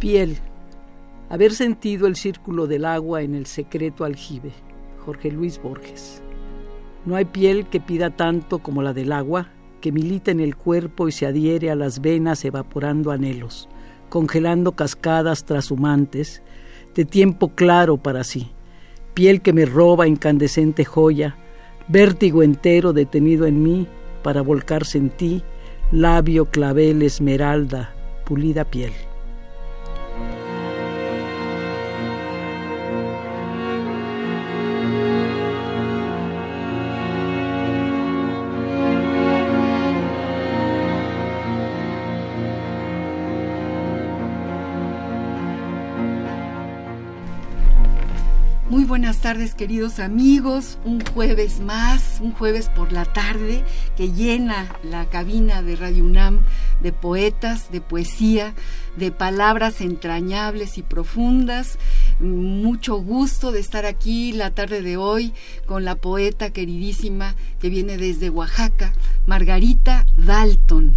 Piel. Haber sentido el círculo del agua en el secreto aljibe. Jorge Luis Borges. No hay piel que pida tanto como la del agua, que milita en el cuerpo y se adhiere a las venas evaporando anhelos, congelando cascadas trashumantes, de tiempo claro para sí. Piel que me roba incandescente joya, vértigo entero detenido en mí para volcarse en ti, labio, clavel, esmeralda, pulida piel. Buenas tardes queridos amigos, un jueves más, un jueves por la tarde que llena la cabina de Radio UNAM de poetas, de poesía, de palabras entrañables y profundas. Mucho gusto de estar aquí la tarde de hoy con la poeta queridísima que viene desde Oaxaca, Margarita Dalton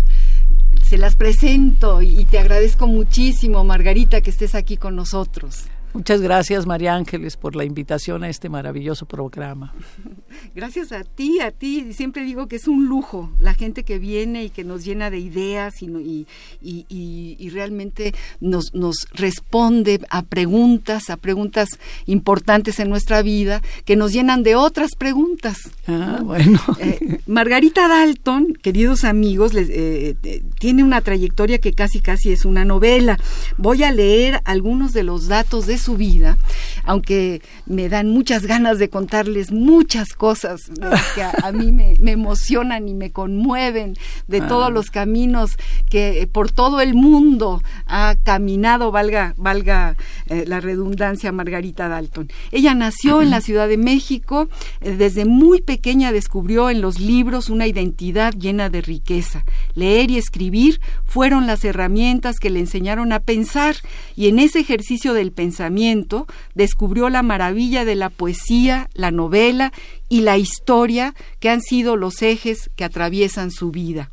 se las presento y te agradezco muchísimo, Margarita, que estés aquí con nosotros. Muchas gracias, María Ángeles, por la invitación a este maravilloso programa. Gracias a ti, a ti. Siempre digo que es un lujo la gente que viene y que nos llena de ideas y, y, realmente nos, nos responde a preguntas, a preguntas importantes en nuestra vida, que nos llenan de otras preguntas. Ah, bueno. Eh, Margarita Dalton, queridos amigos, les, eh, eh, tiene una trayectoria que casi casi es una novela. Voy a leer algunos de los datos de su vida, aunque me dan muchas ganas de contarles muchas cosas que a, mí me, emocionan y me conmueven de ah. todos los caminos que por todo el mundo ha caminado, valga, valga eh, la redundancia, Margarita Dalton. Ella nació en la Ciudad de México, eh, desde muy pequeña descubrió en los libros una identidad llena de riqueza. Leer y escribir fueron las herramientas que le enseñaron a pensar y en ese ejercicio del pensamiento descubrió la maravilla de la poesía, la novela y la historia que han sido los ejes que atraviesan su vida.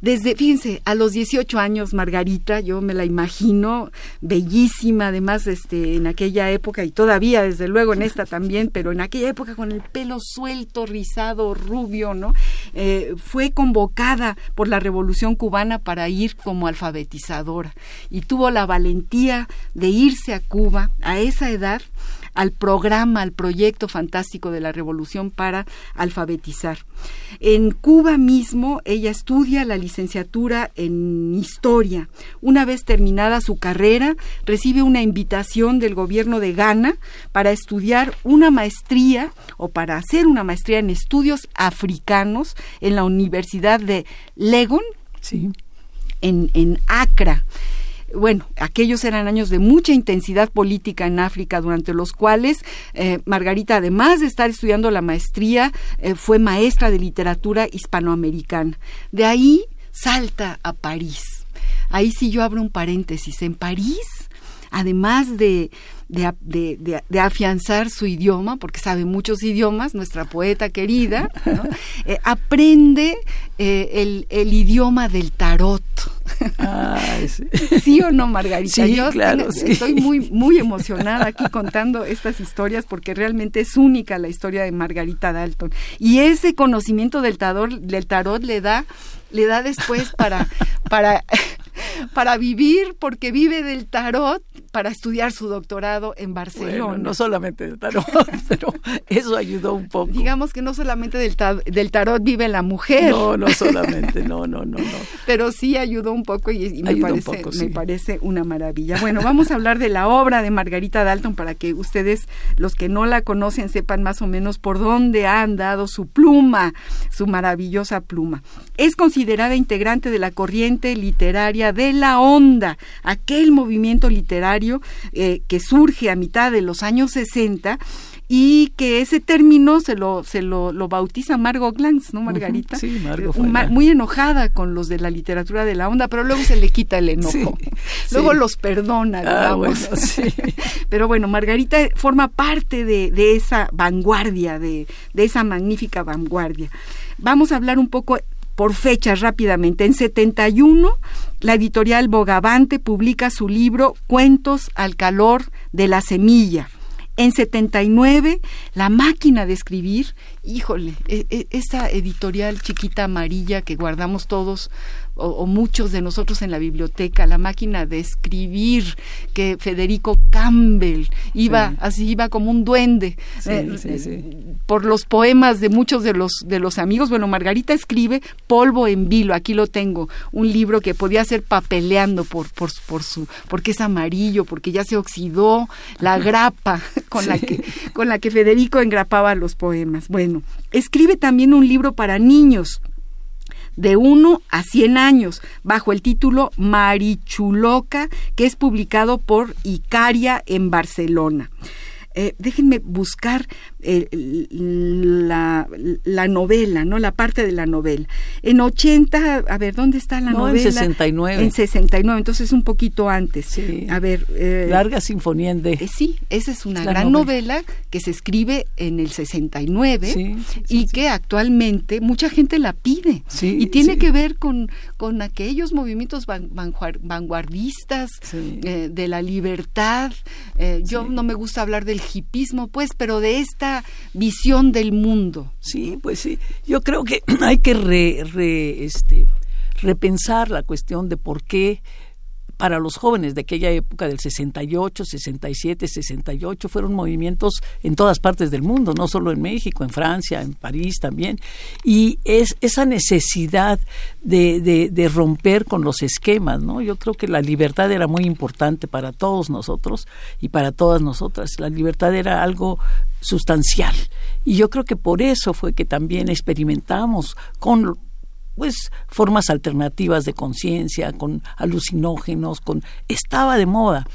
Desde, fíjense, a los 18 años, Margarita, yo me la imagino bellísima, además, este, en aquella época, y todavía, desde luego, en esta también, pero en aquella época con el pelo suelto, rizado, rubio, ¿no? Eh, fue convocada por la Revolución Cubana para ir como alfabetizadora y tuvo la valentía de irse a Cuba a esa edad al programa, al proyecto fantástico de la revolución para alfabetizar. En Cuba mismo ella estudia la licenciatura en historia. Una vez terminada su carrera, recibe una invitación del gobierno de Ghana para estudiar una maestría o para hacer una maestría en estudios africanos en la Universidad de Legon, sí. en, en Accra bueno, aquellos eran años de mucha intensidad política en África, durante los cuales eh, Margarita, además de estar estudiando la maestría, eh, fue maestra de literatura hispanoamericana. De ahí salta a París. Ahí sí yo abro un paréntesis. En París, además de de, afianzar su idioma, porque sabe muchos idiomas, nuestra poeta querida, eh, aprende eh, el, idioma del tarot. sí. o no, Margarita? Yo estoy muy, muy emocionada aquí contando estas historias porque realmente es única la historia de Margarita Dalton. Y ese conocimiento del tarot, del tarot le da le da después para, para, para vivir, porque vive del tarot para estudiar su doctorado en Barcelona. Bueno, no solamente del tarot, pero eso ayudó un poco. Digamos que no solamente del, del tarot vive la mujer. No, no solamente, no, no, no, no. Pero sí ayudó un poco y, me, parece, me parece una maravilla. Bueno, vamos a hablar de la obra de Margarita Dalton para que ustedes, los que no la conocen, sepan más o menos por dónde ha andado su pluma, su maravillosa pluma. Es considerada integrante de la corriente literaria de la onda, aquel movimiento literario eh, que surge a mitad de los años 60 y que ese término se lo, se lo, lo bautiza Margot Glantz, ¿no, Margarita? Sí, Margot eh, Muy enojada con los de la literatura de la onda, pero luego se le quita el enojo. luego los perdona, ah, digamos. pero bueno, Margarita forma parte de, de esa vanguardia, de, de esa magnífica vanguardia. Vamos a hablar un poco por fechas rápidamente. En 71, la editorial Bogavante publica su libro Cuentos al calor de la semilla. En 79, La máquina de escribir, híjole, e, e, esa editorial chiquita amarilla que guardamos todos o, muchos de nosotros en la biblioteca, la máquina de escribir que Federico Campbell iba así iba como un duende eh, por los poemas de muchos de los de los amigos. Bueno, Margarita escribe Polvo en vilo, aquí lo tengo, un libro que podía ser papeleando por por, por su porque es amarillo, porque ya se oxidó la grapa con la que con la que Federico engrapaba los poemas. Bueno, escribe también un libro para niños de 1 a 100 años, bajo el título Marichuloca, que es publicado por Icaria en Barcelona. Eh, déjenme buscar eh, la, la, novela, ¿no? La parte de la novela. En 80, a ver, ¿dónde está la novela? En 69. En 69, entonces un poquito antes. Sí. A ver. Eh, Larga Sinfonía en D. Eh, sí, esa es una gran novela. que se escribe en el 69 y que actualmente mucha gente la pide. y tiene que ver con, con aquellos movimientos vanguardistas de la libertad. yo no me gusta hablar del hipismo, pues, pero de esta visión del mundo. Sí, pues sí. Yo creo que hay que re, este, repensar la cuestión de por qué para los jóvenes de aquella época del 68, 67, 68 fueron movimientos en todas partes del mundo, no solo en México, en Francia, en París también. Y es esa necesidad de, de, de romper con los esquemas, ¿no? Yo creo que la libertad era muy importante para todos nosotros y para todas nosotras. La libertad era algo sustancial. Y yo creo que por eso fue que también experimentamos con pues formas alternativas de conciencia, con alucinógenos, con estaba de moda.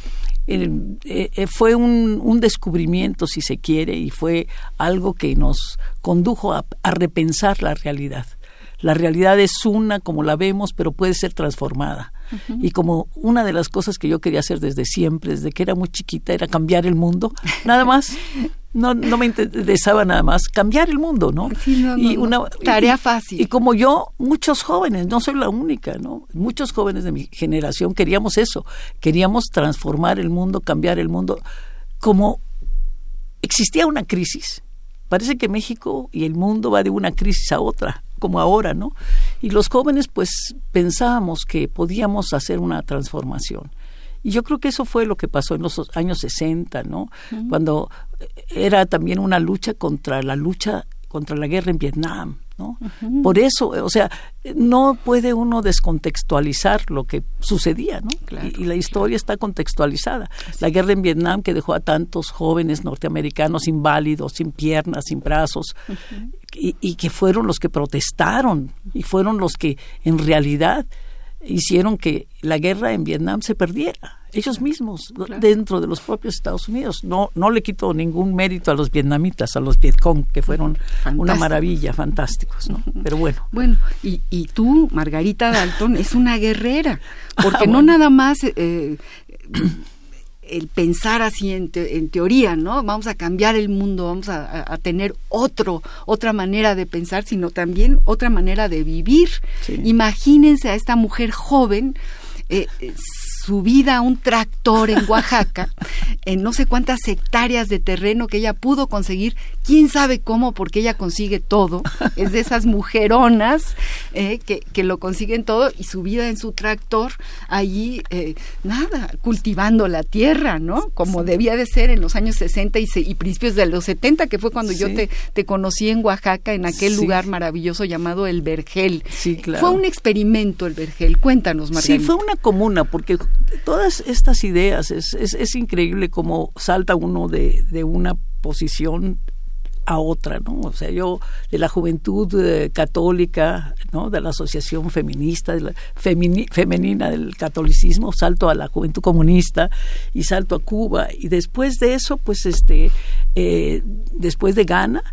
Eh, eh, fue un, un, descubrimiento, si se quiere, y fue algo que nos condujo a, a repensar la realidad. La realidad es una como la vemos, pero puede ser transformada. Y como una de las cosas que yo quería hacer desde siempre, desde que era muy chiquita, era cambiar el mundo, nada más. no, no me interesaba nada más cambiar el mundo, ¿no? y una tarea fácil. Y como yo, muchos jóvenes, no soy la única, ¿no? Muchos jóvenes de mi generación queríamos eso, queríamos transformar el mundo, cambiar el mundo. Como existía una crisis, parece que México y el mundo va de una crisis a otra, como ahora, ¿no? Y los jóvenes, pues, pensábamos que podíamos hacer una transformación. Y yo creo que eso fue lo que pasó en los años 60, ¿no? Cuando era también una lucha contra la lucha contra la guerra en Vietnam, ¿no? Por eso, o sea, no puede uno descontextualizar lo que sucedía, ¿no? Y, la historia está contextualizada. La guerra en Vietnam que dejó a tantos jóvenes norteamericanos inválidos, sin piernas, sin brazos, y, y, que fueron los que protestaron y fueron los que en realidad hicieron que la guerra en Vietnam se perdiera ellos mismos dentro de los propios Estados Unidos. No no le quito ningún mérito a los vietnamitas a los Vietcong que fueron una maravilla fantásticos no pero bueno. Bueno y, y tú Margarita Dalton es una guerrera porque ah, no nada más eh, el pensar así en, teoría, ¿no? Vamos a cambiar el mundo, vamos a, tener otro, otra manera de pensar, sino también otra manera de vivir. Imagínense a esta mujer joven, eh, subida a un tractor en Oaxaca, en no sé cuántas hectáreas de terreno que ella pudo conseguir, quién sabe cómo, porque ella consigue todo, es de esas mujeronas eh, que, que, lo consiguen todo, y subida en su tractor, allí, eh, nada, cultivando la tierra, ¿no? Como debía de ser en los años 60 y, y principios de los 70, que fue cuando yo te, te, conocí en Oaxaca, en aquel lugar maravilloso llamado El Vergel. Sí, claro. Fue un experimento el Vergel, cuéntanos, Margarita. Sí, fue una comuna, porque todas estas ideas, es, es, es increíble cómo salta uno de, de una posición a otra, ¿no? O sea, yo de la juventud eh, católica, ¿no? De la asociación feminista, de la femenina del catolicismo, salto a la juventud comunista y salto a Cuba y después de eso, pues, este, eh, después de Ghana,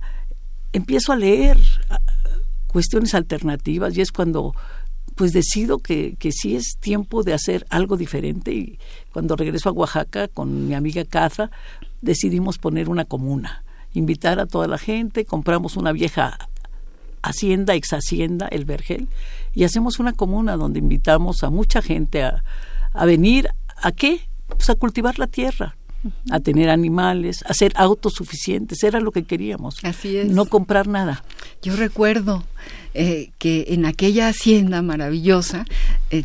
empiezo a leer cuestiones alternativas y es cuando pues decido que, que sí es tiempo de hacer algo diferente y cuando regreso a Oaxaca con mi amiga Caza decidimos poner una comuna, invitar a toda la gente, compramos una vieja hacienda, ex hacienda, el Vergel, y hacemos una comuna donde invitamos a mucha gente a, a venir, ¿a qué? Pues a cultivar la tierra, a tener animales, a ser autosuficientes, era lo que queríamos. Así es. No comprar nada. Yo recuerdo eh, que en aquella hacienda maravillosa eh,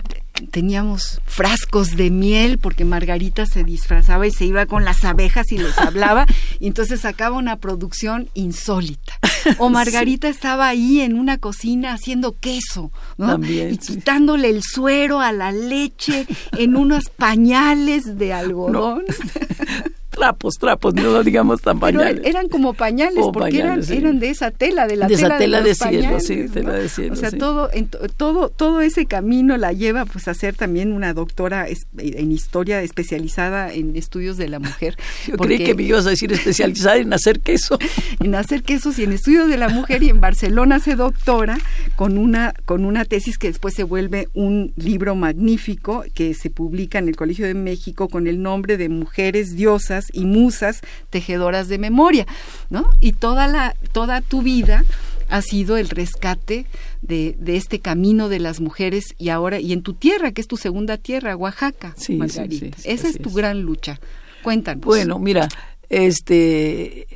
teníamos frascos de miel porque Margarita se disfrazaba y se iba con las abejas y les hablaba y entonces sacaba una producción insólita. O Margarita sí. estaba ahí en una cocina haciendo queso, ¿no? También, y quitándole el suero a la leche en unos pañales de algodón. No. Trapos, trapos, no digamos tan pañales. Pero eran como pañales, porque pañales, eran, sí. eran de esa tela, de la de tela, esa tela de, de, cielo, pañales, sí, ¿no? tela de cielo. O sea, sí. todo, en, todo, todo ese camino la lleva pues a ser también una doctora es, en historia especializada en estudios de la mujer. Yo porque, creí que me ibas a decir especializada en hacer queso. en hacer quesos y en estudios de la mujer y en Barcelona se doctora con una, con una tesis que después se vuelve un libro magnífico que se publica en el Colegio de México con el nombre de Mujeres, Diosas y Musas tejedoras de memoria, ¿no? Y toda la, toda tu vida ha sido el rescate de, de, este camino de las mujeres y ahora, y en tu tierra, que es tu segunda tierra, Oaxaca, sí, Margarita. Sí, sí, Esa es tu es. gran lucha. Cuéntanos. Bueno, mira, este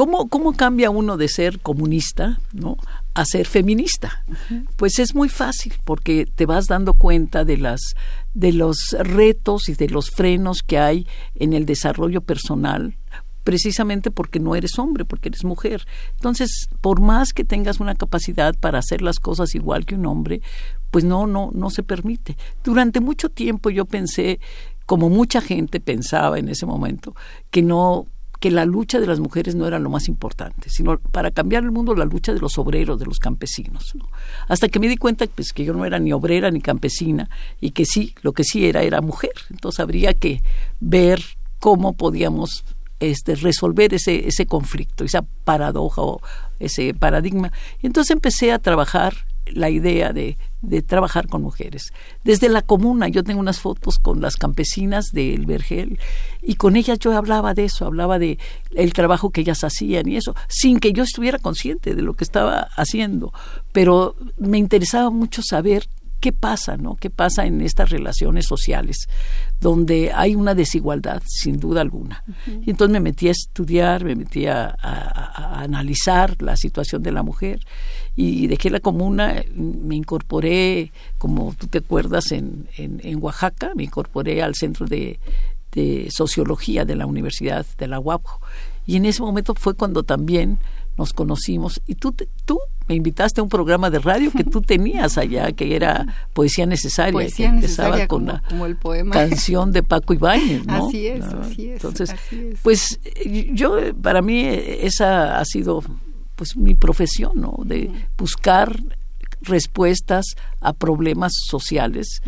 ¿Cómo, ¿Cómo cambia uno de ser comunista ¿no? a ser feminista? Uh -huh. Pues es muy fácil, porque te vas dando cuenta de las de los retos y de los frenos que hay en el desarrollo personal, precisamente porque no eres hombre, porque eres mujer. Entonces, por más que tengas una capacidad para hacer las cosas igual que un hombre, pues no, no, no se permite. Durante mucho tiempo yo pensé, como mucha gente pensaba en ese momento, que no que la lucha de las mujeres no era lo más importante, sino para cambiar el mundo la lucha de los obreros, de los campesinos. ¿no? Hasta que me di cuenta pues, que yo no era ni obrera ni campesina y que sí, lo que sí era era mujer. Entonces habría que ver cómo podíamos este, resolver ese, ese conflicto, esa paradoja o ese paradigma. Y entonces empecé a trabajar la idea de, de, trabajar con mujeres. Desde la comuna, yo tengo unas fotos con las campesinas del Vergel y con ellas yo hablaba de eso, hablaba de el trabajo que ellas hacían y eso, sin que yo estuviera consciente de lo que estaba haciendo. Pero me interesaba mucho saber qué pasa, ¿no? ¿Qué pasa en estas relaciones sociales donde hay una desigualdad, sin duda alguna? Uh -huh. Y entonces me metí a estudiar, me metí a, a, a, analizar la situación de la mujer y dejé la comuna, me incorporé, como tú te acuerdas, en, en, en Oaxaca, me incorporé al centro de, de, sociología de la Universidad de la UAPO. Y en ese momento fue cuando también nos conocimos y tú, tú me invitaste a un programa de radio que tú tenías allá, que era Poesía Necesaria, Poesía que empezaba necesaria, con como, la como el poema. canción de Paco Ibáñez, ¿no? Así es, ¿no? así es. Entonces, así es. pues yo, para mí esa ha sido pues mi profesión, ¿no? De buscar respuestas a problemas sociales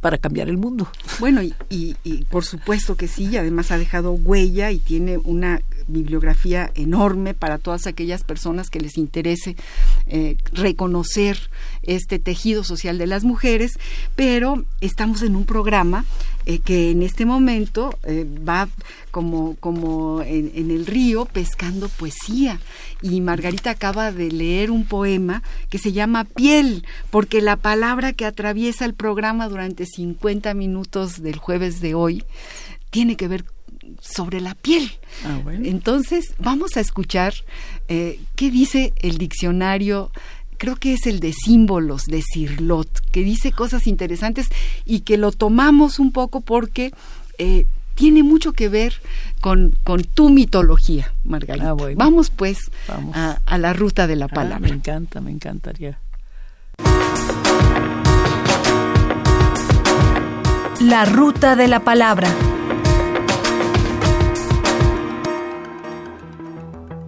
para cambiar el mundo. Bueno, y, y, y, por supuesto que sí, además ha dejado huella y tiene una bibliografía enorme para todas aquellas personas que les interese eh, reconocer este tejido social de las mujeres, pero estamos en un programa eh, que en este momento eh, va como, como en, el río pescando poesía. Y Margarita acaba de leer un poema que se llama Piel, porque la palabra que atraviesa el programa durante 50 minutos del jueves de hoy tiene que ver sobre la piel. Ah, Entonces, vamos a escuchar eh, qué dice el diccionario creo que es el de símbolos de Cirlot, que dice cosas interesantes y que lo tomamos un poco porque eh, tiene mucho que ver con, con tu mitología, Margarita. Ah, vamos pues A, la ruta de la ah, palabra. me encanta, me encantaría. La ruta de la palabra.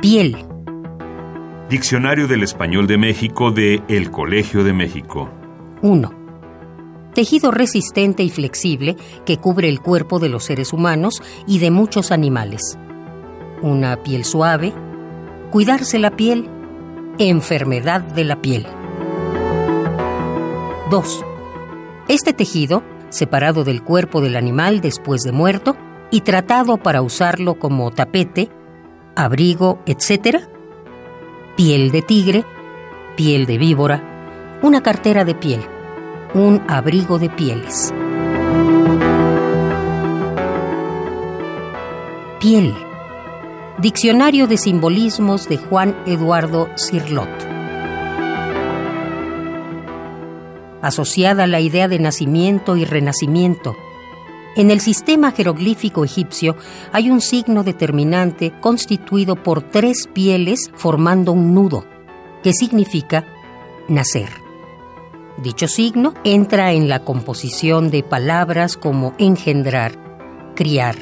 Piel. Diccionario del Español de México de El Colegio de México. 1. Tejido resistente y flexible que cubre el cuerpo de los seres humanos y de muchos animales. Una piel suave. Cuidarse la piel. Enfermedad de la piel. 2. Este tejido, separado del cuerpo del animal después de muerto y tratado para usarlo como tapete, abrigo, etc., piel de tigre, piel de víbora, una cartera de piel, un abrigo de pieles. Piel. Diccionario de simbolismos de Juan Eduardo Cirlot. Asociada a la idea de nacimiento y renacimiento, en el sistema jeroglífico egipcio hay un signo determinante constituido por tres pieles formando un nudo, que significa nacer. Dicho signo entra en la composición de palabras como engendrar, criar,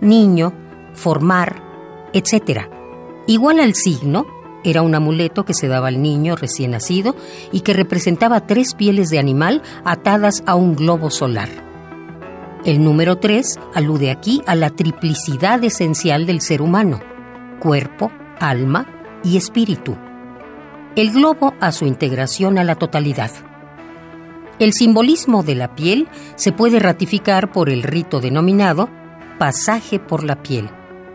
niño, formar, etc. Igual al signo, era un amuleto que se daba al niño recién nacido y que representaba tres pieles de animal atadas a un globo solar. El número 3 alude aquí a la triplicidad esencial del ser humano, cuerpo, alma y espíritu. El globo a su integración a la totalidad. El simbolismo de la piel se puede ratificar por el rito denominado pasaje por la piel,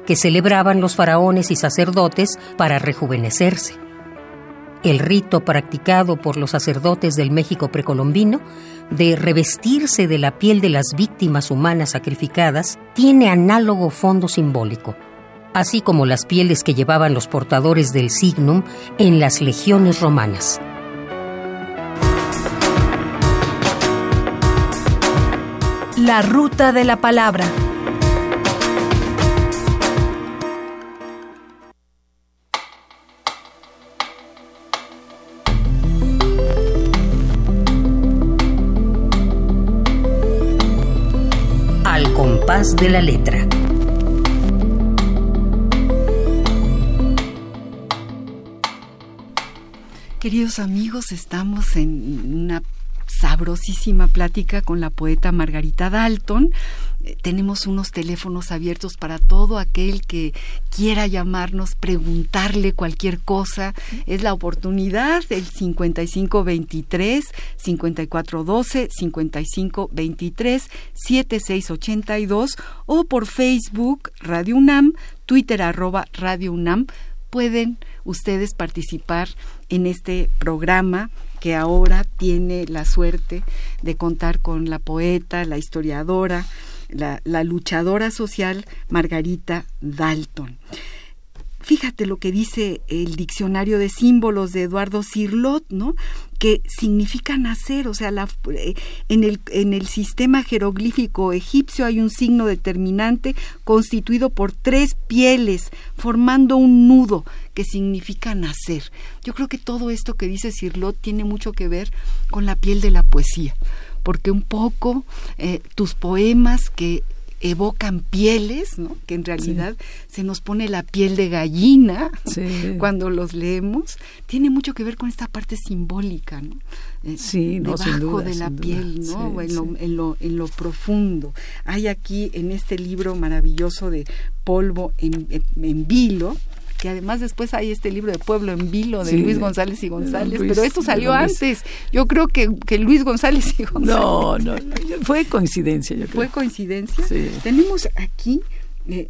que celebraban los faraones y sacerdotes para rejuvenecerse. El rito practicado por los sacerdotes del México precolombino de revestirse de la piel de las víctimas humanas sacrificadas tiene análogo fondo simbólico, así como las pieles que llevaban los portadores del signum en las legiones romanas. La ruta de la palabra. De la letra. Queridos amigos, estamos en una sabrosísima plática con la poeta Margarita Dalton. Eh, tenemos unos teléfonos abiertos para todo aquel que quiera llamarnos, preguntarle cualquier cosa. Es la oportunidad, el 5523, 5412, 5523, 7682 o por Facebook Radio UNAM, Twitter arroba Radio UNAM. Pueden ustedes participar en este programa que ahora tiene la suerte de contar con la poeta, la historiadora, la, luchadora social Margarita Dalton. Fíjate lo que dice el diccionario de símbolos de Eduardo Cirlot, ¿no? Que significa nacer, o sea, la, eh, en, el, en el sistema jeroglífico egipcio hay un signo determinante constituido por tres pieles, formando un nudo que significa nacer. Yo creo que todo esto que dice Cirlot tiene mucho que ver con la piel de la poesía, porque un poco eh, tus poemas que evocan pieles, ¿no? que en realidad se nos pone la piel de gallina cuando los leemos, tiene mucho que ver con esta parte simbólica, ¿no? Eh, sí, no, debajo de la piel, ¿no? en, lo, en, lo, en, lo, profundo. Hay aquí en este libro maravilloso de polvo en, en vilo, que además después hay este libro de Pueblo en Vilo de Luis González y González, pero esto salió antes. Yo creo que, que Luis González y González. No, no, fue coincidencia, yo creo. Fue coincidencia. Tenemos aquí, eh,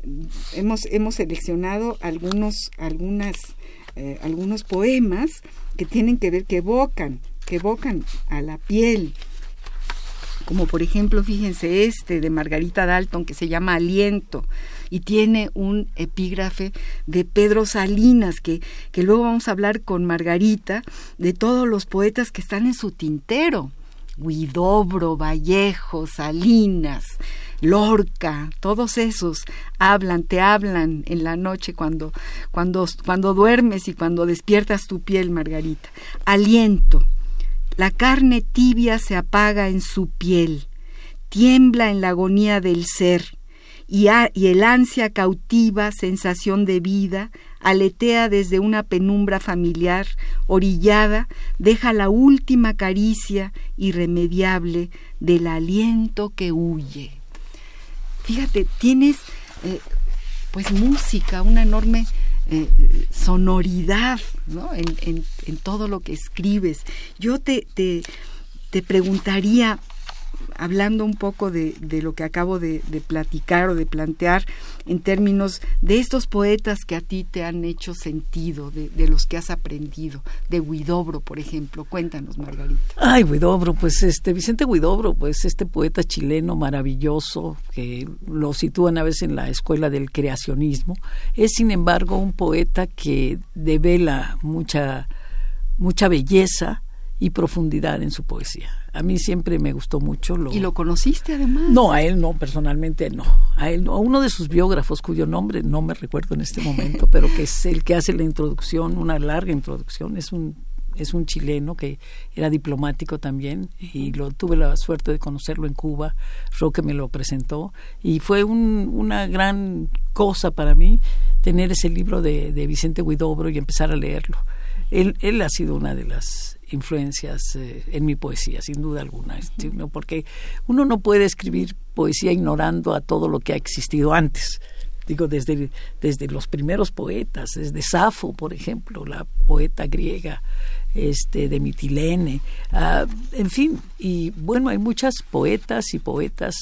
hemos, hemos seleccionado algunos, algunas, eh, algunos poemas que tienen que ver, que evocan, que evocan a la piel, como por ejemplo, fíjense este de Margarita Dalton que se llama Aliento y tiene un epígrafe de Pedro Salinas, que, que luego vamos a hablar con Margarita de todos los poetas que están en su tintero. Huidobro, Vallejo, Salinas, Lorca, todos esos hablan, te hablan en la noche cuando, cuando, cuando duermes y cuando despiertas tu piel, Margarita. Aliento, la carne tibia se apaga en su piel, tiembla en la agonía del ser, y, el ansia cautiva, sensación de vida, aletea desde una penumbra familiar, orillada, deja la última caricia irremediable del aliento que huye. Fíjate, tienes eh, pues música, una enorme eh, sonoridad ¿no? en, en, todo lo que escribes. Yo te, te, te preguntaría, hablando un poco de, de lo que acabo de, platicar o de plantear en términos de estos poetas que a ti te han hecho sentido, de, de los que has aprendido, de Huidobro, por ejemplo. Cuéntanos, Margarita. Ay, Huidobro, pues este Vicente Huidobro, pues este poeta chileno maravilloso que lo sitúan a veces en la escuela del creacionismo, es sin embargo un poeta que devela mucha mucha belleza y profundidad en su poesía a mí siempre me gustó mucho. Lo... ¿Y lo conociste además? No, a él no, personalmente no. A él no. A uno de sus biógrafos, cuyo nombre no me recuerdo en este momento, pero que es el que hace la introducción, una larga introducción, es un es un chileno que era diplomático también y lo tuve la suerte de conocerlo en Cuba. Roque me lo presentó y fue un, una gran cosa para mí tener ese libro de, de Vicente Huidobro y empezar a leerlo. Él, él ha sido una de las influencias eh, en mi poesía, sin duda alguna, porque uno no puede escribir poesía ignorando a todo lo que ha existido antes. Digo, desde, desde los primeros poetas, desde Safo, por ejemplo, la poeta griega, este, de Mitilene, uh, en fin, y bueno, hay muchas poetas y poetas.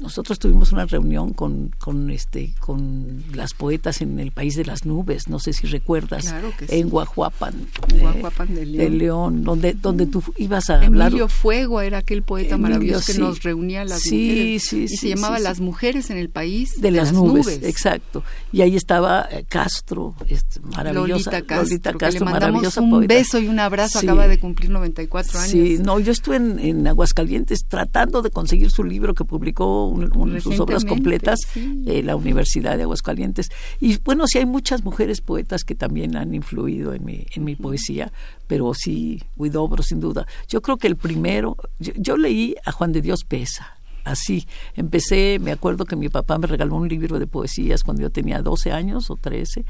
Nosotros tuvimos una reunión con, con, este, con las poetas en el País de las Nubes, no sé si recuerdas, en Guajuapan, Guajuapan de, León. donde, donde tú ibas a hablar. Emilio Fuego era aquel poeta maravilloso que nos reunía a las sí, mujeres. Sí, y se llamaba Las Mujeres en el País de, las, nubes, Exacto. Y ahí estaba eh, Castro, este, maravillosa. Lolita Castro, Lolita Castro le maravillosa un poeta beso y un abrazo, acaba de cumplir 94 años. Sí, no, yo estuve en, Aguascalientes tratando de conseguir su libro que publicó una de sus obras completas en la Universidad de Aguascalientes. Y bueno, sí hay muchas mujeres poetas que también han influido en mi, en mi poesía, pero sí, Huidobro, sin duda. Yo creo que el primero, yo, leí a Juan de Dios Pesa así. Empecé, me acuerdo que mi papá me regaló un libro de poesías cuando yo tenía 12 años o 13,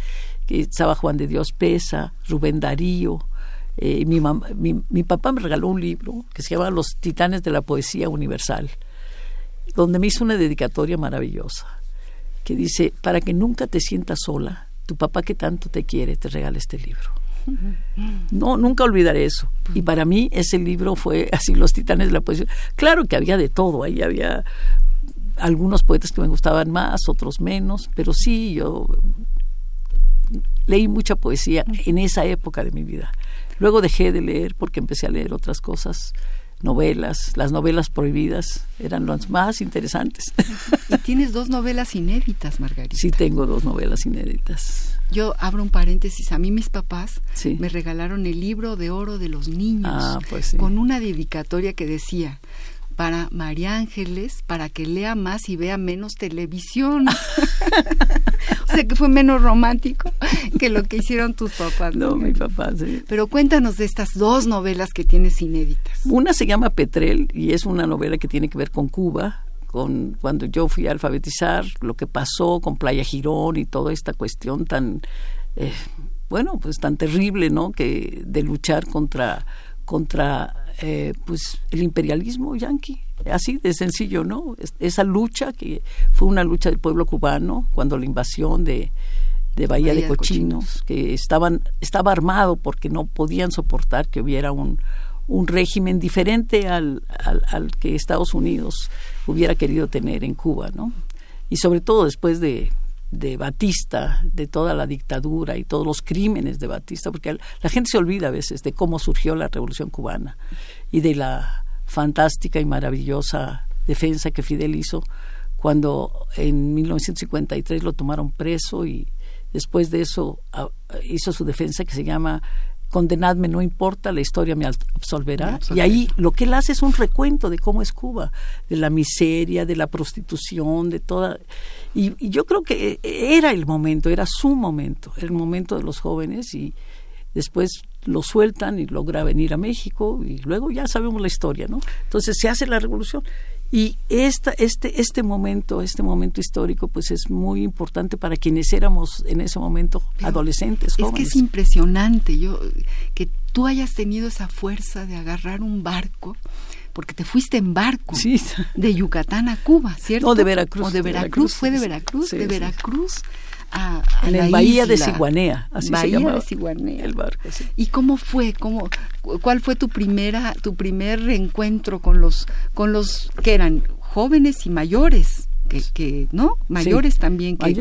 que estaba Juan de Dios Pesa, Rubén Darío, eh, mi, mi, papá me regaló un libro que se llama Los Titanes de la Poesía Universal, donde me hizo una dedicatoria maravillosa, que dice, para que nunca te sientas sola, tu papá que tanto te quiere te regala este libro. No, nunca olvidaré eso. Y para mí ese libro fue así, Los Titanes de la Poesía. Claro que había de todo, ahí había algunos poetas que me gustaban más, otros menos, pero sí, yo leí mucha poesía en esa época de mi vida. Luego dejé de leer porque empecé a leer otras cosas, novelas, las novelas prohibidas eran las más interesantes. Y tienes dos novelas inéditas, Margarita. Sí, tengo dos novelas inéditas. Yo abro un paréntesis, a mí mis papás me regalaron el libro de oro de los niños ah, pues con una dedicatoria que decía, para María Ángeles para que lea más y vea menos televisión. o sea que fue menos romántico que lo que hicieron tus papás. No, mi papá, sí. Pero cuéntanos de estas dos novelas que tienes inéditas. Una se llama Petrel y es una novela que tiene que ver con Cuba, con cuando yo fui a alfabetizar, lo que pasó con Playa Girón y toda esta cuestión tan, eh, bueno, pues tan terrible, ¿no? Que de luchar contra contra eh, pues el imperialismo yanqui. Así de sencillo no esa lucha que fue una lucha del pueblo cubano cuando la invasión de de Bahía, de, Cochinos, que estaban, estaba armado porque no podían soportar que hubiera un, un régimen diferente al, al, que Estados Unidos hubiera querido tener en Cuba, ¿no? Y sobre todo después de, de Batista, de toda la dictadura y todos los crímenes de Batista, porque la gente se olvida a veces de cómo surgió la Revolución cubana y de la fantástica y maravillosa defensa que Fidel hizo cuando en 1953 lo tomaron preso y después de eso hizo su defensa que se llama condenadme no importa, la historia me absolverá. Y ahí lo que él hace es un recuento de cómo es Cuba, de la miseria, de la prostitución, de toda... Y, yo creo que era el momento, era su momento, el momento de los jóvenes y después lo sueltan y logra venir a México y luego ya sabemos la historia, ¿no? Entonces se hace la revolución y esta, este, este momento, este momento histórico, pues es muy importante para quienes éramos en ese momento adolescentes. Es que es impresionante yo que tú hayas tenido esa fuerza de agarrar un barco porque te fuiste en barco de Yucatán a Cuba, ¿cierto? O de Veracruz. O de Veracruz, fue de Veracruz, de Veracruz a, en la Bahía de Ciguanea, así Bahía se de Ciguanea. El barco, ¿Y cómo fue? ¿Cómo, ¿Cuál fue tu primera, tu primer reencuentro con los, con los que eran jóvenes y mayores? Que, que, ¿no? Mayores también que,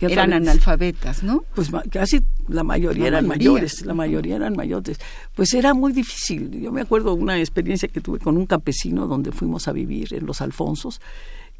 eran analfabetas, ¿no? Pues casi la mayoría eran mayores, la mayoría eran mayores. Pues era muy difícil. Yo me acuerdo una experiencia que tuve con un campesino donde fuimos a vivir en Los Alfonsos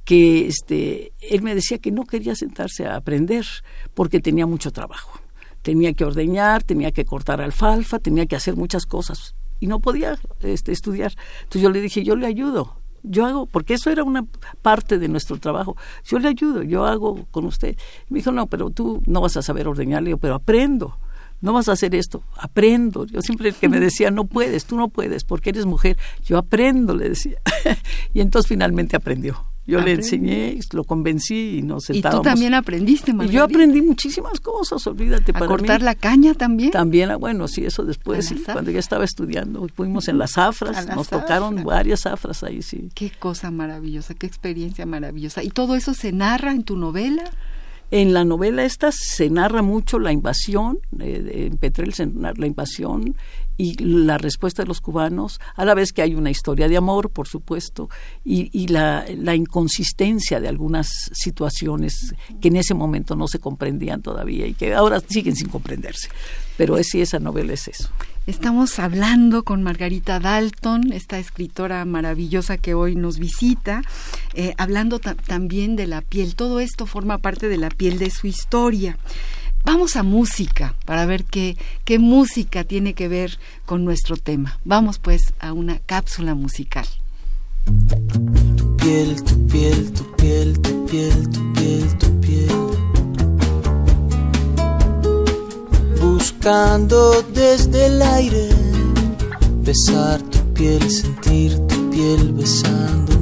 que este, él me decía que no quería sentarse a aprender porque tenía mucho trabajo. Tenía que ordeñar, tenía que cortar alfalfa, tenía que hacer muchas cosas y no podía este, estudiar. Entonces yo le dije, yo le ayudo, yo hago, porque eso era una parte de nuestro trabajo, yo le ayudo, yo hago con usted. me dijo, no, pero tú no vas a saber ordeñar, le digo, pero aprendo no vas a hacer esto, aprendo. Yo siempre que me decía, no puedes, tú no puedes, porque eres mujer, yo aprendo, le decía. y entonces finalmente aprendió. Yo le enseñé, lo convencí y nos sentábamos. ¿Y tú también aprendiste, Margarita? Y yo aprendí muchísimas cosas, olvídate. ¿A cortar la caña también? También, ah, bueno, sí, eso después, cuando ya estaba estudiando. Fuimos en las zafras, nos tocaron varias zafras ahí, sí. Qué cosa maravillosa, qué experiencia maravillosa. ¿Y todo eso se narra en tu novela? En la novela esta se narra mucho la invasión, eh, en Petrel se narra la invasión y la respuesta de los cubanos, a la vez que hay una historia de amor, por supuesto, y, la, la, inconsistencia de algunas situaciones que en ese momento no se comprendían todavía y que ahora siguen sin comprenderse. Pero es, esa novela es eso. Estamos hablando con Margarita Dalton, esta escritora maravillosa que hoy nos visita, eh, hablando también de la piel. Todo esto forma parte de la piel de su historia. Vamos a música para ver qué, música tiene que ver con nuestro tema. Vamos pues a una cápsula musical. Tu piel, tu piel, tu piel, tu piel, tu piel, tu piel buscando desde el aire, besar tu piel, sentir tu piel besándome.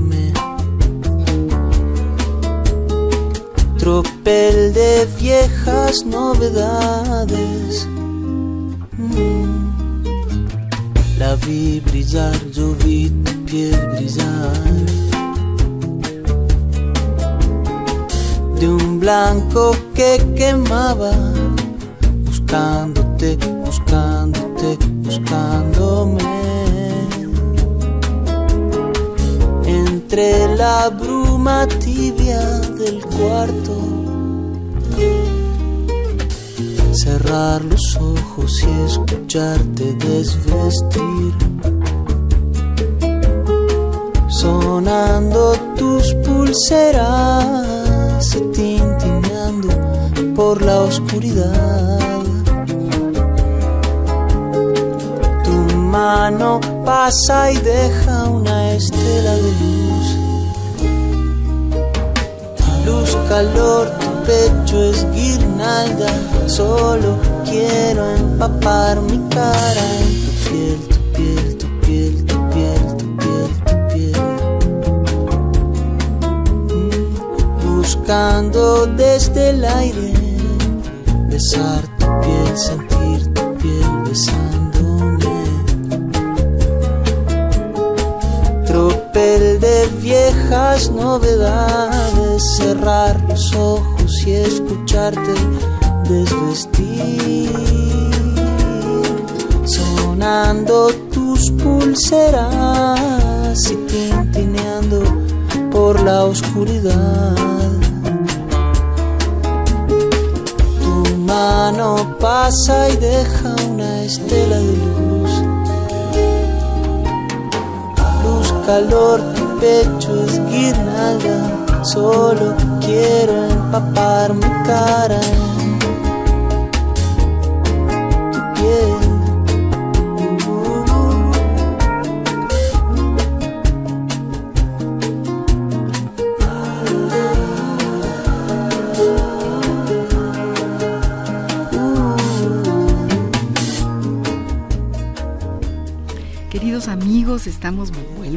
Tropel de viejas novedades. Mm. La vi brillar, yo vi tu piel brillar. De un blanco que quemaba buscándote, buscándote, buscándome. Entre la bruma tibia cerrar los ojos y escucharte desvestir. Sonando tus pulseras, tintineando por la oscuridad. mano pasa y deja una estela de luz. Calor, tu pecho es guirnalda. Solo quiero empapar mi cara en tu piel, tu piel, tu piel, tu piel, tu piel, tu piel. Buscando desde el aire besar tu piel, sentir tu piel besar. de viejas novedades, cerrar los ojos y escucharte desvestir, sonando tus pulseras y tintineando por la oscuridad. Tu mano pasa y deja una estela de luz. Luz, calor, tu pecho es guirnalda Solo quiero empapar mi cara tu piel. Queridos amigos, estamos,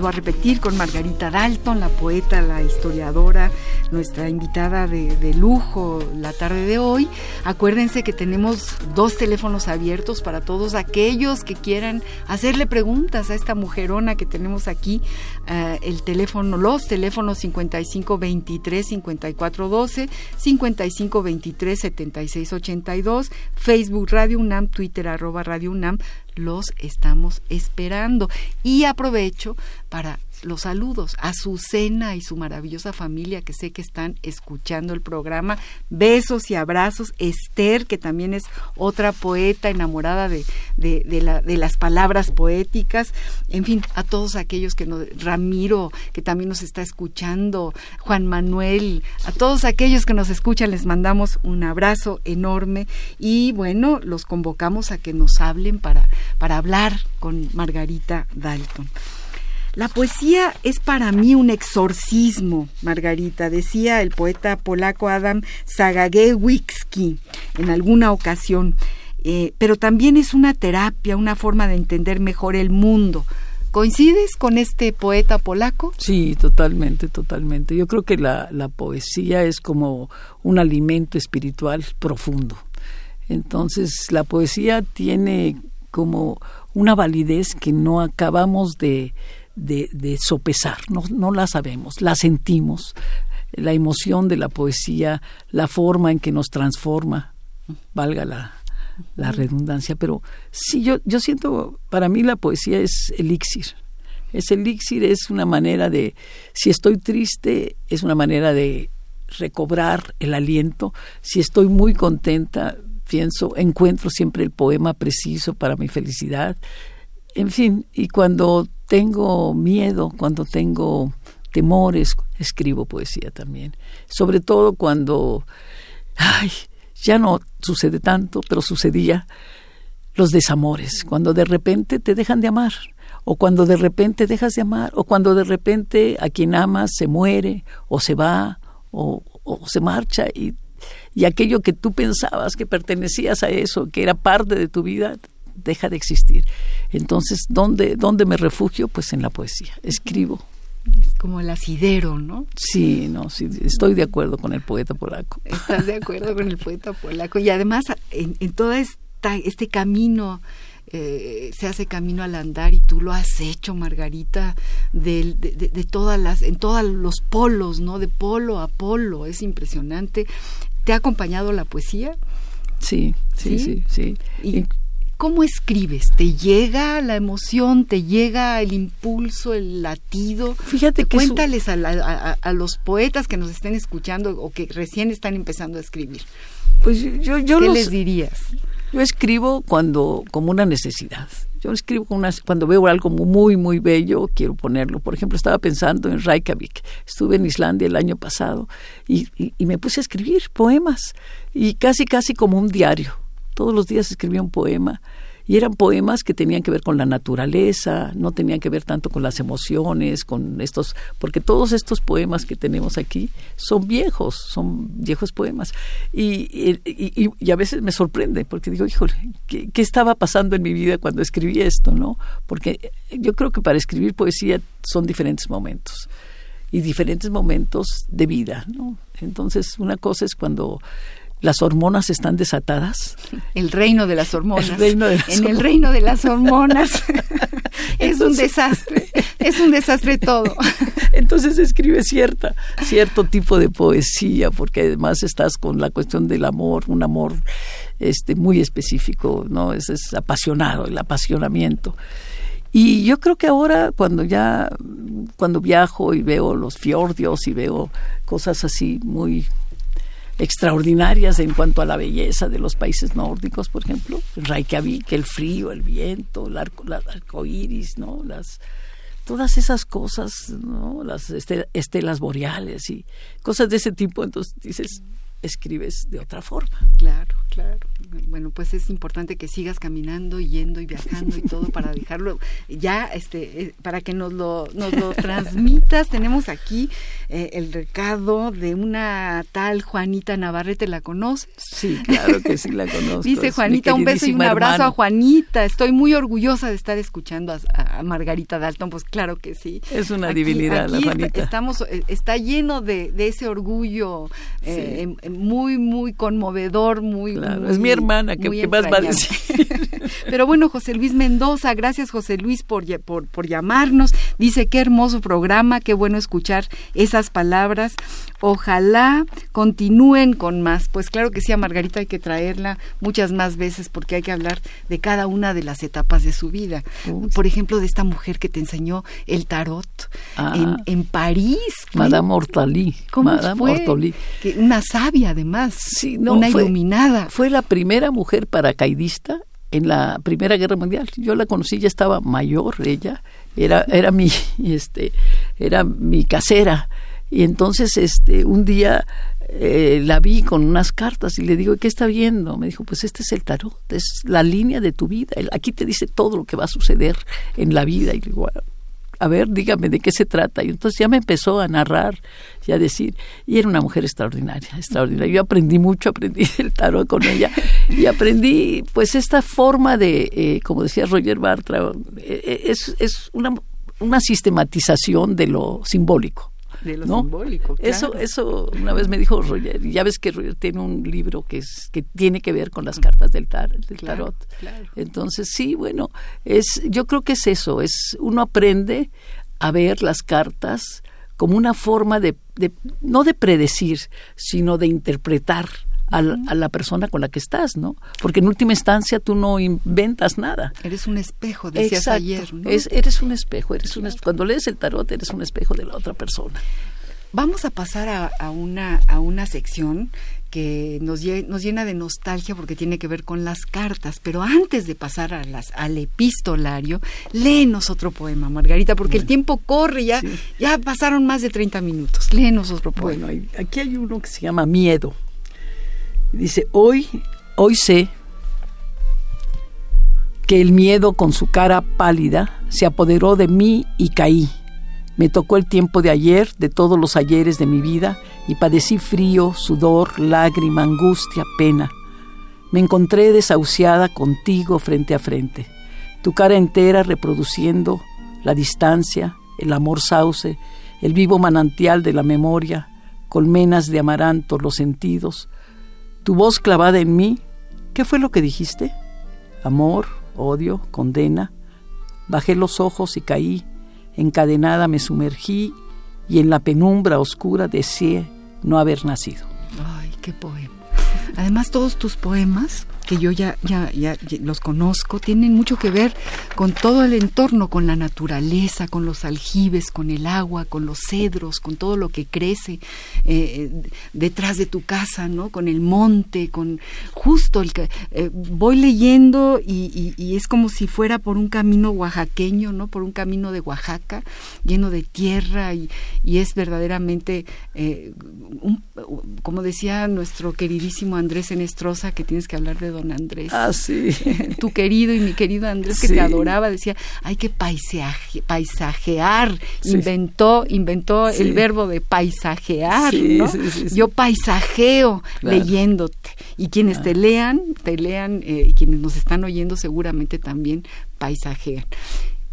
a repetir, con Margarita Dalton, la poeta, la historiadora, nuestra invitada de, lujo la tarde de hoy. Acuérdense que tenemos dos teléfonos abiertos para todos aquellos que quieran hacerle preguntas a esta mujerona que tenemos aquí. Eh, el teléfono, los teléfonos 5523 5412, 5523 7682, Facebook Radio UNAM, Twitter arroba Radio UNAM los estamos esperando. Y aprovecho para los saludos a Susana y su maravillosa familia que sé que están escuchando el programa. Besos y abrazos. Esther, que también es otra poeta enamorada de, de las palabras poéticas. En fin, a todos aquellos que nos, Ramiro, que también nos está escuchando, Juan Manuel, a todos aquellos que nos escuchan les mandamos un abrazo enorme y bueno, los convocamos a que nos hablen para, para hablar con Margarita Dalton. La poesía es para mí un exorcismo, Margarita, decía el poeta polaco Adam Zagajewski en alguna ocasión, eh, pero también es una terapia, una forma de entender mejor el mundo. ¿Coincides con este poeta polaco? Sí, totalmente, totalmente. Yo creo que la, la poesía es como un alimento espiritual profundo. Entonces, la poesía tiene como una validez que no acabamos de, de, sopesar, no, no la sabemos, la sentimos, la emoción de la poesía, la forma en que nos transforma, valga la, la redundancia, pero sí, yo, yo siento, para mí la poesía es elixir. Es elixir, es una manera de, si estoy triste, es una manera de recobrar el aliento. Si estoy muy contenta, pienso, encuentro siempre el poema preciso para mi felicidad. En fin, y cuando tengo miedo, cuando tengo temores, escribo poesía también. Sobre todo cuando, ay, ya no sucede tanto, pero sucedía los desamores, cuando de repente te dejan de amar, o cuando de repente dejas de amar, o cuando de repente a quien amas se muere, o se va, o, se marcha, y, y aquello que tú pensabas que pertenecías a eso, que era parte de tu vida, deja de existir. Entonces, ¿dónde, ¿dónde me refugio? Pues en la poesía. Escribo. Es como el asidero, ¿no? Sí, no, sí, estoy de acuerdo con el poeta polaco. Estás de acuerdo con el poeta polaco. Y además, en, en todo esta, este camino, eh, se hace camino al andar y tú lo has hecho, Margarita, de, de, todas las, en todos los polos, ¿no? De polo a polo, es impresionante. ¿Te ha acompañado la poesía? Sí, sí, sí, sí. ¿Y ¿Cómo escribes? ¿Te llega la emoción? ¿Te llega el impulso, el latido? Fíjate que Cuéntales a, los poetas que nos estén escuchando o que recién están empezando a escribir. Pues yo, yo ¿Qué les dirías? Yo escribo cuando como una necesidad. Yo escribo cuando veo algo muy, muy bello, quiero ponerlo. Por ejemplo, estaba pensando en Reykjavik. Estuve en Islandia el año pasado y me puse a escribir poemas y casi, casi como un diario todos los días escribía un poema y eran poemas que tenían que ver con la naturaleza, no tenían que ver tanto con las emociones, con estos, porque todos estos poemas que tenemos aquí son viejos, son viejos poemas. Y, a veces me sorprende, porque digo, híjole, ¿qué, ¿qué, estaba pasando en mi vida cuando escribí esto? ¿no? Porque yo creo que para escribir poesía son diferentes momentos y diferentes momentos de vida. ¿no? Entonces, una cosa es cuando las hormonas están desatadas. El reino de las hormonas. El reino de las en el reino de las hormonas. es un desastre, es un desastre todo. Entonces escribe cierta, cierto tipo de poesía, porque además estás con la cuestión del amor, un amor este muy específico, ¿no? Es, es apasionado, el apasionamiento. Y yo creo que ahora cuando ya, cuando viajo y veo los fiordios y veo cosas así muy extraordinarias en cuanto a la belleza de los países nórdicos, por ejemplo, Reykjavik, el frío, el viento, el arco, el arco iris, ¿no? Las, todas esas cosas, ¿no? Las estelas boreales y cosas de ese tipo, entonces dices, escribes de otra forma. Claro, claro. Bueno, pues es importante que sigas caminando, yendo y viajando y todo para dejarlo ya, este, eh, para que nos lo, nos lo transmitas. Tenemos aquí eh, el recado de una tal Juanita Navarrete, ¿la conoces? Sí, claro que sí la conozco. Dice Juanita, un beso y un abrazo a Juanita. Estoy muy orgullosa de estar escuchando a, Margarita Dalton, pues claro que sí. Es una divinidad la Juanita. Estamos, eh, está lleno de, de ese orgullo muy, muy conmovedor, muy... es mi hermana, que más va a decir? Pero bueno, José Luis Mendoza, gracias José Luis por, por, por llamarnos. Dice, qué hermoso programa, qué bueno escuchar esas palabras. Ojalá continúen con más. Pues claro que sí, a Margarita hay que traerla muchas más veces porque hay que hablar de cada una de las etapas de su vida. Por ejemplo, de esta mujer que te enseñó el tarot en, ah. París. Madame Ortali. ¿Cómo Madame fue? Que una sabia además, sí, no, una iluminada. Fue la primera mujer paracaidista en la Primera Guerra Mundial. Yo la conocí, ya estaba mayor ella, era, era mi, este, era mi casera. Y entonces este, un día eh, la vi con unas cartas y le digo, ¿qué está viendo? Me dijo, pues este es el tarot, es la línea de tu vida. Aquí te dice todo lo que va a suceder en la vida. Y le digo, a ver, dígame de qué se trata. Y entonces ya me empezó a narrar y a decir, y era una mujer extraordinaria, extraordinaria. Yo aprendí mucho, aprendí el tarot con ella y aprendí pues esta forma de, eh, como decía Roger Bartra, eh, eh, es, es una, una sistematización de lo simbólico de lo simbólico. Eso, eso una vez me dijo Roger, ya ves que Roger tiene un libro que es que tiene que ver con las cartas del, del tarot. Entonces sí, bueno, es, yo creo que es eso, es uno aprende a ver las cartas como una forma de, de no de predecir, sino de interpretar a, la persona con la que estás, ¿no? Porque en última instancia tú no inventas nada. Eres un espejo, decías ayer. ¿no? Es, eres un espejo, eres un cuando lees el tarot eres un espejo de la otra persona. Vamos a pasar a, una, a una sección que nos, nos, llena de nostalgia porque tiene que ver con las cartas. Pero antes de pasar a las, al epistolario, léenos otro poema, Margarita, porque el tiempo corre, ya, ya pasaron más de 30 minutos. Léenos otro poema. Bueno, aquí hay uno que se llama Miedo. Dice, hoy, hoy sé que el miedo con su cara pálida se apoderó de mí y caí. Me tocó el tiempo de ayer, de todos los ayeres de mi vida, y padecí frío, sudor, lágrima, angustia, pena. Me encontré desahuciada contigo frente a frente, tu cara entera reproduciendo la distancia, el amor sauce, el vivo manantial de la memoria, colmenas de amaranto los sentidos, tu voz clavada en mí, ¿qué fue lo que dijiste? Amor, odio, condena. Bajé los ojos y caí, encadenada me sumergí y en la penumbra oscura deseé no haber nacido. Ay, qué poema. Además, todos tus poemas que yo ya, ya, ya los conozco, tienen mucho que ver con todo el entorno, con la naturaleza, con los aljibes, con el agua, con los cedros, con todo lo que crece eh, detrás de tu casa, ¿no? Con el monte, con justo el que eh, voy leyendo y, es como si fuera por un camino oaxaqueño, ¿no? Por un camino de Oaxaca lleno de tierra y, es verdaderamente, eh, como decía nuestro queridísimo Andrés Enestrosa, que tienes que hablar de don Andrés. Ah, sí. tu querido y mi querido Andrés, que te adoraba, decía, hay que paisaje, paisajear. Inventó, inventó el verbo de paisajear, ¿no? Yo paisajeo leyéndote. Y quienes te ah. lean, te lean, eh, y quienes nos están oyendo seguramente también paisajean.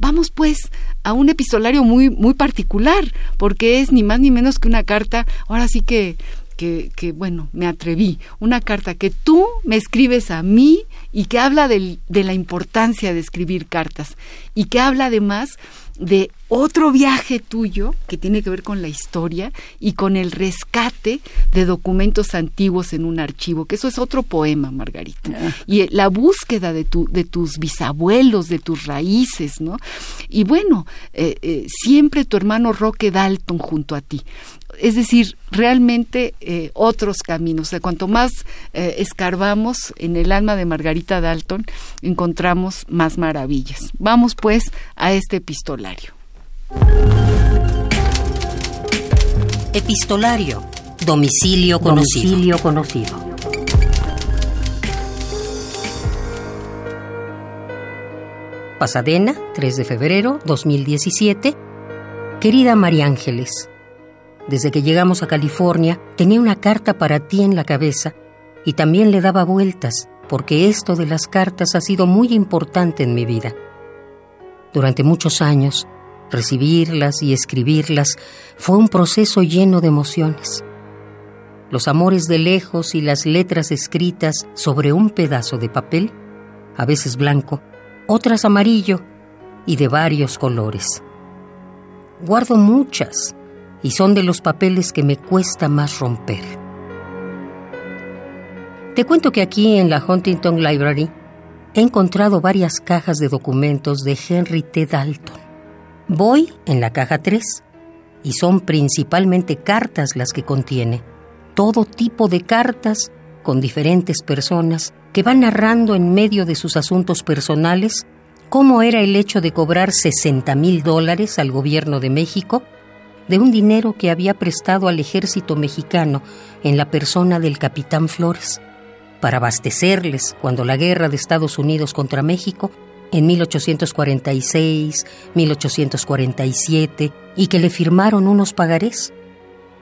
Vamos pues a un epistolario muy, muy particular, porque es ni más ni menos que una carta, ahora sí que que, bueno, me atreví, una carta que tú me escribes a mí y que habla de la importancia de escribir cartas y que habla además de otro viaje tuyo que tiene que ver con la historia y con el rescate de documentos antiguos en un archivo, que eso es otro poema, Margarita. Ah. Y la búsqueda de, tu, de tus bisabuelos, de tus raíces, ¿no? Y bueno, eh, eh, siempre tu hermano Roque Dalton junto a ti es decir, realmente eh, otros caminos. O sea, cuanto más escarbamos en el alma de Margarita Dalton, encontramos más maravillas. Vamos pues a este epistolario. Epistolario. Domicilio conocido. Domicilio conocido. Pasadena, 3 de febrero 2017. Querida María Ángeles, desde que llegamos a California tenía una carta para ti en la cabeza y también le daba vueltas porque esto de las cartas ha sido muy importante en mi vida. Durante muchos años Recibirlas y escribirlas fue un proceso lleno de emociones. Los amores de lejos y las letras escritas sobre un pedazo de papel, a veces blanco, otras amarillo y de varios colores. Guardo muchas y son de los papeles que me cuesta más romper. Te cuento que aquí en la Huntington Library he encontrado varias cajas de documentos de Henry T. Dalton Voy en la caja 3 y son principalmente cartas las que contiene. Todo tipo de cartas con diferentes personas que van narrando en medio de sus asuntos personales cómo era el hecho de cobrar 60 mil dólares al gobierno de México de un dinero que había prestado al ejército mexicano en la persona del capitán Flores para abastecerles cuando la guerra de Estados Unidos contra México en 1846, 1847, y que le firmaron unos pagarés.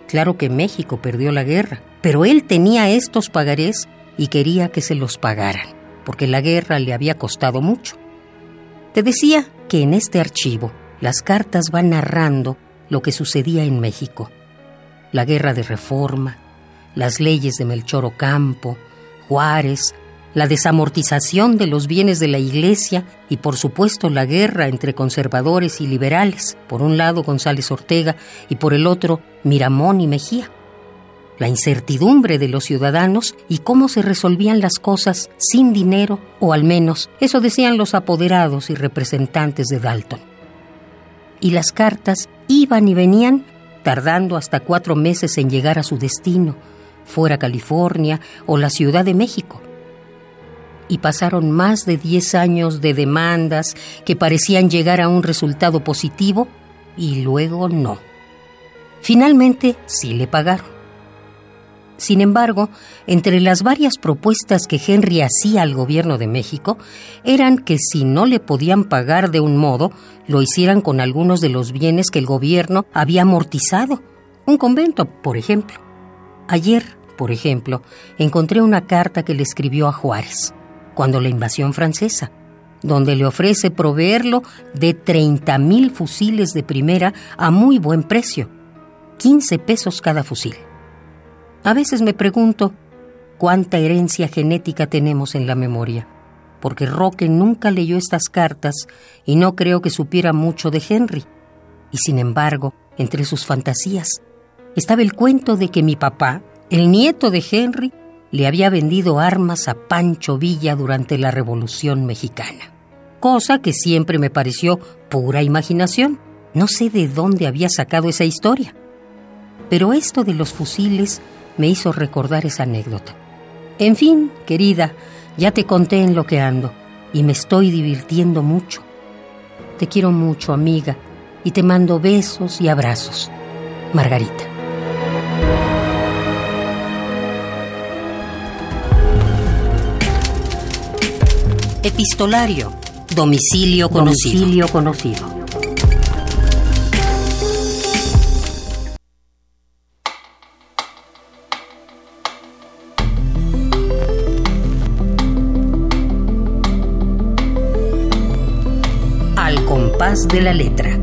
Claro que México perdió la guerra, pero él tenía estos pagarés y quería que se los pagaran, porque la guerra le había costado mucho. Te decía que en este archivo las cartas van narrando lo que sucedía en México. La guerra de reforma, las leyes de Melchor Ocampo, Juárez, la desamortización de los bienes de la Iglesia y por supuesto la guerra entre conservadores y liberales, por un lado González Ortega y por el otro Miramón y Mejía. La incertidumbre de los ciudadanos y cómo se resolvían las cosas sin dinero, o al menos eso decían los apoderados y representantes de Dalton. Y las cartas iban y venían, tardando hasta cuatro meses en llegar a su destino, fuera California o la Ciudad de México y pasaron más de 10 años de demandas que parecían llegar a un resultado positivo y luego no. Finalmente sí le pagaron. Sin embargo, entre las varias propuestas que Henry hacía al gobierno de México eran que si no le podían pagar de un modo, lo hicieran con algunos de los bienes que el gobierno había amortizado. Un convento, por ejemplo. Ayer, por ejemplo, encontré una carta que le escribió a Juárez cuando la invasión francesa, donde le ofrece proveerlo de 30 mil fusiles de primera a muy buen precio, 15 pesos cada fusil. A veces me pregunto cuánta herencia genética tenemos en la memoria, porque Roque nunca leyó estas cartas y no creo que supiera mucho de Henry. Y sin embargo, entre sus fantasías, estaba el cuento de que mi papá, el nieto de Henry, le había vendido armas a Pancho Villa durante la Revolución Mexicana. Cosa que siempre me pareció pura imaginación. No sé de dónde había sacado esa historia. Pero esto de los fusiles me hizo recordar esa anécdota. En fin, querida, ya te conté en lo que ando y me estoy divirtiendo mucho. Te quiero mucho, amiga, y te mando besos y abrazos. Margarita. Epistolario. Domicilio conocido. Domicilio conocido. Al compás de la letra.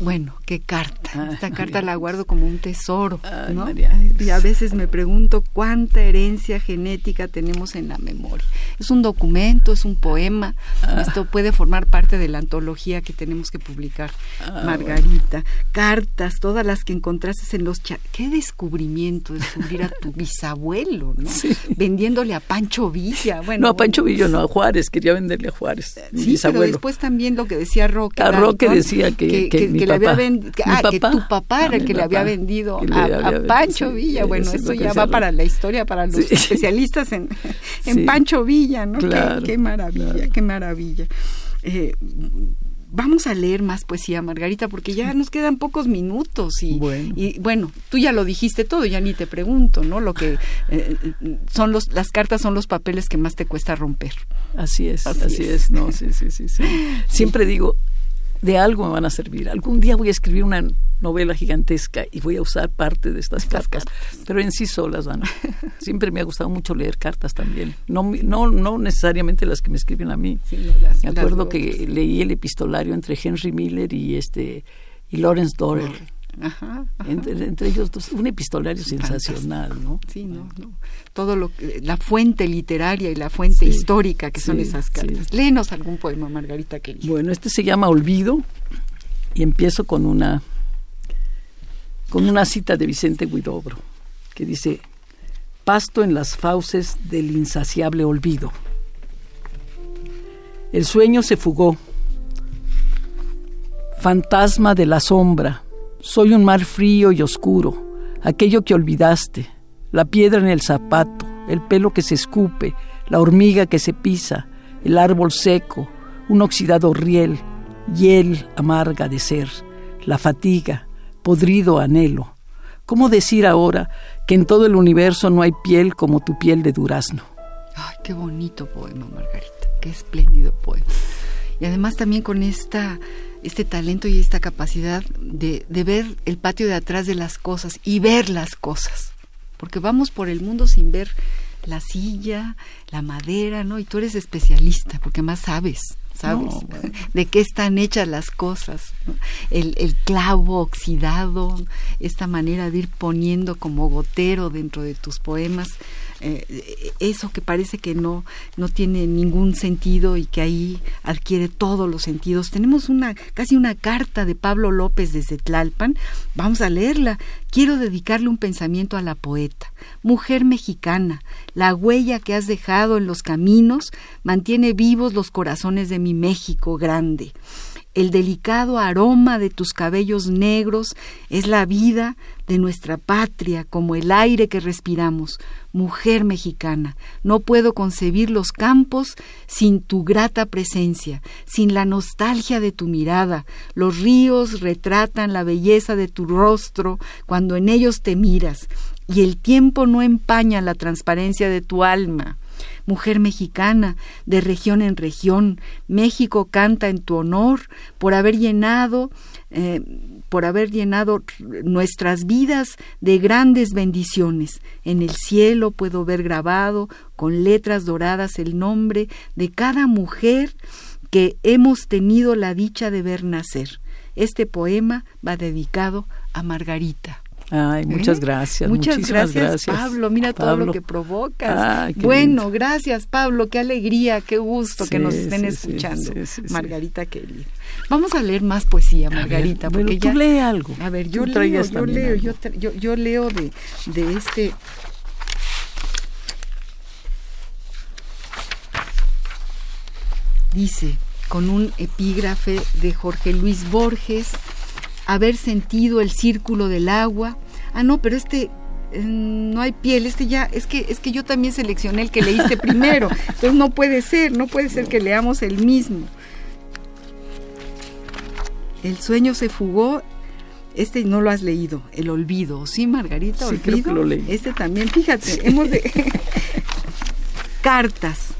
Bueno, qué carta. Esta carta la guardo como un tesoro, ¿no? María. Y a veces me pregunto cuánta herencia genética tenemos en la memoria. Es un documento, es un poema. Ah. Esto puede formar parte de la antología que tenemos que publicar, Ah, Margarita. Cartas, todas las que encontraste en los cha- Qué descubrimiento descubrir a tu bisabuelo, ¿no? Sí. Vendiéndole a Pancho Villa. Bueno, no, a Pancho Villo, no, a Juárez, quería venderle a Juárez, Sí, pero bisabuelo. después también lo que decía Roque. A Roque Dalton, decía que- que mi le había papá- ven- que- ah, que tu papá era el mi que le había vendido le a, había a vendido, Pancho Villa. sí, Bueno, esto ya va para la historia, para los Sí. especialistas en, en Sí. Pancho Villa, ¿no? Qué- maravilla, claro. qué maravilla. Eh, Vamos a leer más poesía, Margarita, porque ya nos quedan pocos minutos y Bueno. y bueno, tú ya lo dijiste todo, ya ni te pregunto, ¿no? Lo que eh, son los las cartas son los papeles que más te cuesta romper. Así es, Así así, es. es. no, sí, sí, sí, sí. Siempre digo, de algo me van a servir. Algún día voy a escribir una novela gigantesca y voy a usar parte de estas Estas cartas, pero en sí solas van. Siempre me ha gustado mucho leer cartas también. No, no, no necesariamente las que me escriben a mí. Sí, no, las- Me acuerdo que leí el epistolario entre Henry Miller y este y Lawrence Dorer. Ajá, ajá. Entre, entre ellos dos, un epistolario sensacional, ¿no? Sí, no, no. Todo lo que, la fuente literaria y la fuente Sí, histórica que son esas cartas. sí. Léenos algún poema, Margarita querida. Bueno, este se llama Olvido y empiezo con una con una cita de Vicente Guidobro que dice Pasto en las fauces del insaciable olvido. El sueño se fugó. Fantasma de la sombra, soy un mar frío y oscuro, aquello que olvidaste, la piedra en el zapato, el pelo que se escupe, la hormiga que se pisa, el árbol seco, un oxidado riel, hiel amarga de ser, la fatiga, podrido anhelo. ¿Cómo decir ahora que en todo el universo no hay piel como tu piel de durazno? Ay, qué bonito poema, Margarita. Qué espléndido poema. Y además también con esta, este talento y esta capacidad de, ver el patio de atrás de las cosas y ver las cosas. Porque vamos por el mundo sin ver la silla, la madera, ¿no? Y tú eres especialista, porque más sabes, sabes No, bueno. de qué están hechas las cosas. ¿no? El, el clavo oxidado, esta manera de ir poniendo como gotero dentro de tus poemas, eh, eso que parece que no, no tiene ningún sentido y que ahí adquiere todos los sentidos. Tenemos una, casi una carta de Pablo López desde Tlalpan. Vamos a leerla. Quiero dedicarle un pensamiento a la poeta. Mujer mexicana, la huella que has dejado en los caminos mantiene vivos los corazones de mi México grande. El delicado aroma de tus cabellos negros es la vida de nuestra patria como el aire que respiramos. Mujer mexicana, no puedo concebir los campos sin tu grata presencia, sin la nostalgia de tu mirada. Los ríos retratan la belleza de tu rostro cuando en ellos te miras, y el tiempo no empaña la transparencia de tu alma mujer mexicana, de región en región. México canta en tu honor por haber llenado, eh, por haber llenado nuestras vidas de grandes bendiciones. En el cielo puedo ver grabado con letras doradas el nombre de cada mujer que hemos tenido la dicha de ver nacer. Este poema va dedicado a Margarita. Ay, muchas ¿Eh? gracias. Muchas gracias, Pablo. Mira todo lo que provocas. Bueno, lindo. gracias, Pablo. Qué alegría, qué gusto que nos estén sí, escuchando. sí. Margarita querida. Vamos a leer más poesía, ver, Margarita, porque tú ya. lee algo. A ver, Tú yo leo, yo leo, yo, tra- yo, yo leo de, de este. Dice, con un epígrafe de Jorge Luis Borges, haber sentido el círculo del agua. Ah, no, pero este eh, no hay piel, este ya, es que, es que yo también seleccioné el que leíste primero, entonces no puede ser, no puede ser que leamos el mismo. El sueño se fugó, este no lo has leído, el olvido, ¿sí, Margarita? Sí, creo que lo leí. Este también, fíjate, hemos de... Cartas.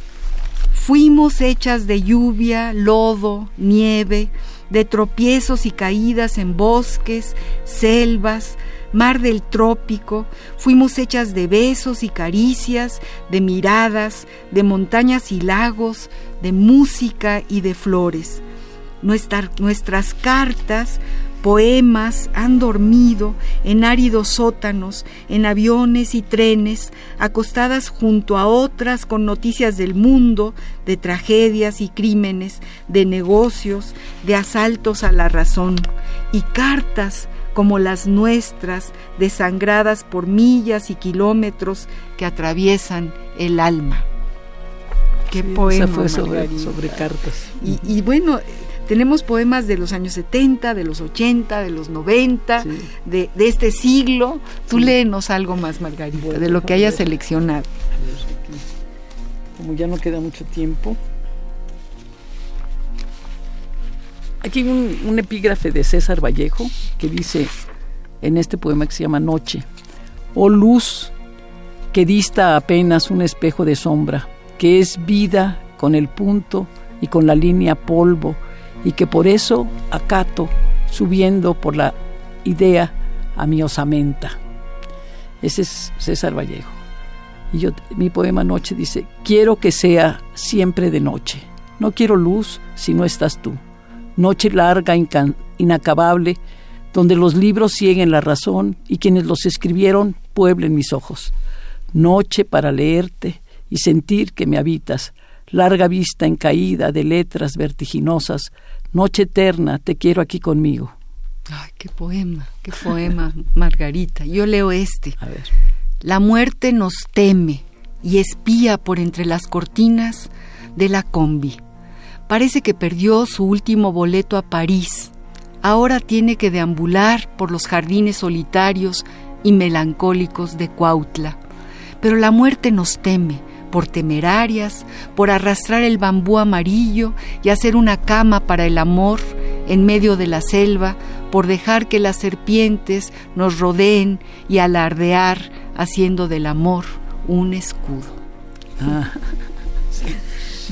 Fuimos hechas de lluvia, lodo, nieve, de tropiezos y caídas en bosques, selvas, mar del trópico. Fuimos hechas de besos y caricias, de miradas, de montañas y lagos, de música y de flores. Nuestra- nuestras cartas Poemas han dormido en áridos sótanos, en aviones y trenes, acostadas junto a otras con noticias del mundo, de tragedias y crímenes, de negocios, de asaltos a la razón, y cartas como las nuestras, desangradas por millas y kilómetros que atraviesan el alma. Qué poema fue sobre, cartas. y bueno, tenemos poemas de los años 70, de los 80, de los 90, de, este siglo. Tú léenos algo más, Margarita, de lo que hayas seleccionado. Como ya no queda mucho tiempo. Aquí un, un epígrafe de César Vallejo que dice en este poema que se llama Noche, oh luz que dista apenas un espejo de sombra, que es vida con el punto y con la línea polvo, y que por eso acato subiendo por la idea a mi osamenta. Ese es César Vallejo. Y yo, mi poema Noche dice, quiero que sea siempre de noche. No quiero luz si no estás tú. Noche larga, inacabable, donde los libros siguen la razón y quienes los escribieron pueblen mis ojos. Noche para leerte y sentir que me habitas, larga vista en caída de letras vertiginosas, noche eterna, te quiero aquí conmigo. Ay, qué poema, qué poema, Margarita. Yo leo este. A ver. La muerte nos teme y espía por entre las cortinas de la combi. Parece que perdió su último boleto a París. Ahora tiene que deambular por los jardines solitarios y melancólicos de Cuautla. Pero la muerte nos teme por temerarias, por arrastrar el bambú amarillo y hacer una cama para el amor en medio de la selva, por dejar que las serpientes nos rodeen y alardear haciendo del amor un escudo. Ah.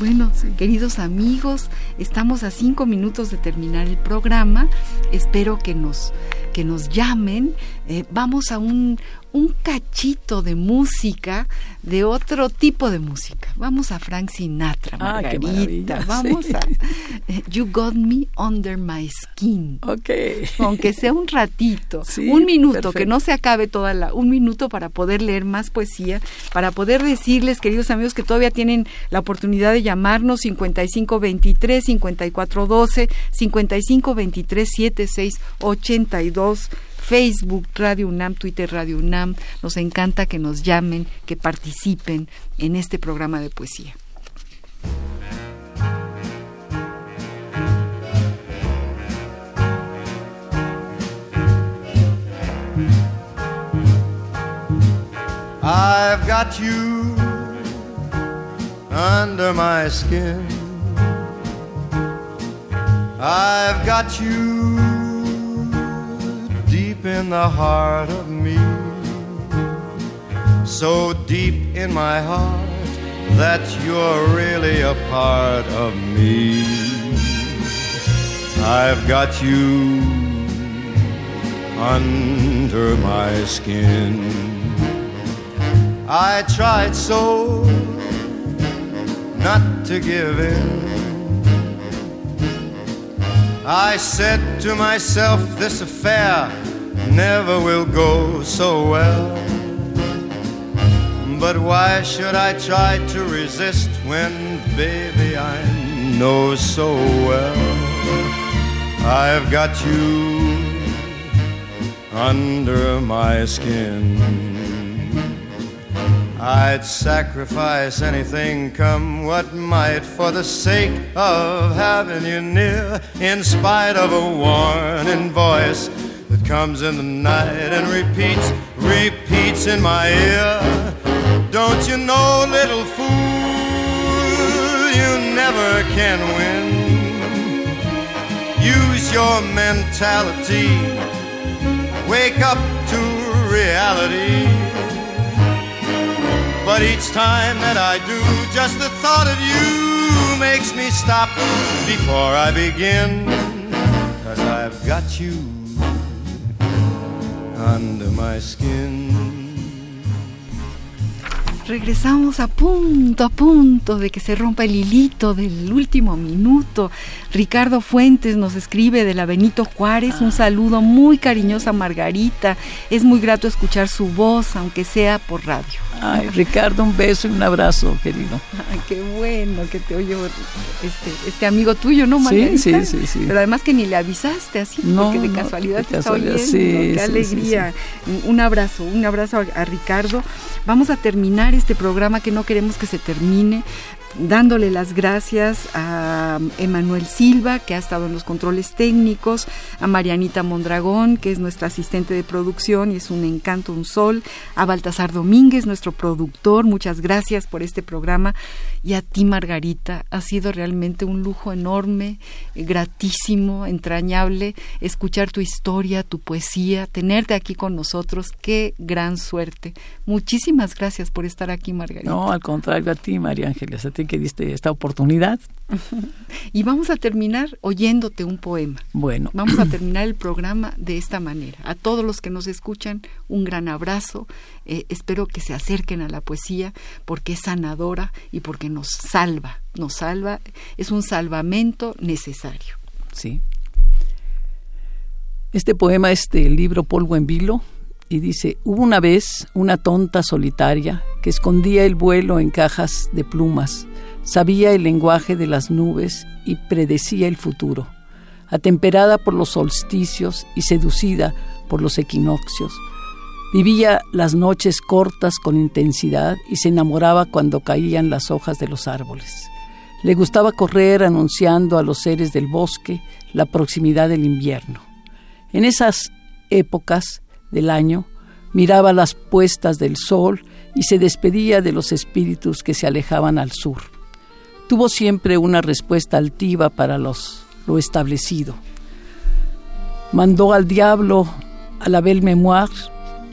Bueno, queridos amigos, estamos a cinco minutos de terminar el programa. Espero que nos, que nos llamen. Eh, vamos a un, un cachito de música, de otro tipo de música. Vamos a Frank Sinatra, ah, Margarita. Vamos a eh, You Got Me Under My Skin. Ok. Aunque sea un ratito, un minuto, que no se acabe toda la, un minuto para poder leer más poesía, para poder decirles, queridos amigos, que todavía tienen la oportunidad de llamarnos 5523 5412 5523 7682 Facebook Radio UNAM, Twitter Radio UNAM. Nos encanta que nos llamen, que participen en este programa de poesía. I've got you under my skin. I've got you deep in the heart of me. So deep in my heart that you're really a part of me. I've got you under my skin. I tried so not to give in. I said to myself, this affair never will go so well. But why should I try to resist when, baby, I know so well I've got you under my skin? I'd sacrifice anything come what might for the sake of having you near, in spite of a warning voice that comes in the night and repeats, repeats in my ear. Don't you know, little fool, you never can win. Use your mentality, wake up to reality. But each time that I do, just the thought of you makes me stop before I begin. Cause I've got you under my skin. Regresamos a punto, a punto de que se rompa el hilito del último minuto. Ricardo Fuentes nos escribe de la Benito Juárez. Un saludo muy cariñoso a Margarita. Es muy grato escuchar su voz, aunque sea por radio. Ay, Ricardo, un beso y un abrazo, querido. Ay, qué bueno que te oye este, este amigo tuyo, ¿no, Margarita? Sí, sí, sí, Pero además que ni le avisaste así, porque de casualidad te está oyendo. Sí, qué alegría. Un abrazo, un abrazo a, a Ricardo. Vamos a terminar este programa que no queremos que se termine dándole las gracias a Emanuel Silva, que ha estado en los controles técnicos, a Marianita Mondragón, que es nuestra asistente de producción y es un encanto, un sol, a Baltasar Domínguez, nuestro productor, muchas gracias por este programa, y a ti, Margarita, ha sido realmente un lujo enorme, gratísimo, entrañable, escuchar tu historia, tu poesía, tenerte aquí con nosotros, qué gran suerte. Muchísimas gracias por estar aquí, Margarita. No, al contrario, a ti, María Ángeles, a ti que diste esta oportunidad. y vamos a terminar oyéndote un poema. Bueno. Vamos a terminar el programa de esta manera. A todos los que nos escuchan, un gran abrazo. Eh, espero que se acerquen a la poesía porque es sanadora y porque nos salva. Nos salva, es un salvamento necesario. Sí. Este poema es del libro Polvo en Vilo y dice, hubo una vez una tonta solitaria que escondía el vuelo en cajas de plumas, sabía el lenguaje de las nubes y predecía el futuro. Atemperada por los solsticios y seducida por los equinoccios, vivía las noches cortas con intensidad y se enamoraba cuando caían las hojas de los árboles. Le gustaba correr anunciando a los seres del bosque la proximidad del invierno. En esas épocas, del año, miraba las puestas del sol y se despedía de los espíritus que se alejaban al sur. Tuvo siempre una respuesta altiva para los, lo establecido. Mandó al diablo a la belle memoire,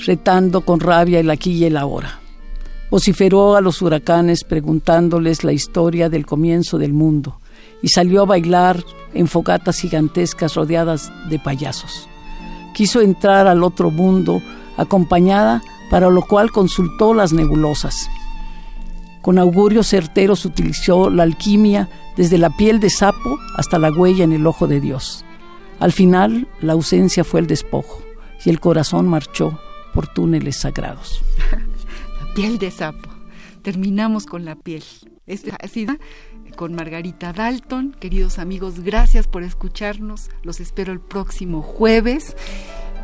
retando con rabia el aquí y el ahora. Vociferó a los huracanes preguntándoles la historia del comienzo del mundo y salió a bailar en fogatas gigantescas rodeadas de payasos quiso entrar al otro mundo acompañada, para lo cual consultó las nebulosas. Con augurios certeros utilizó la alquimia desde la piel de sapo hasta la huella en el ojo de Dios. Al final, la ausencia fue el despojo y el corazón marchó por túneles sagrados. la piel de sapo. Terminamos con la piel. así con Margarita Dalton. Queridos amigos, gracias por escucharnos. Los espero el próximo jueves.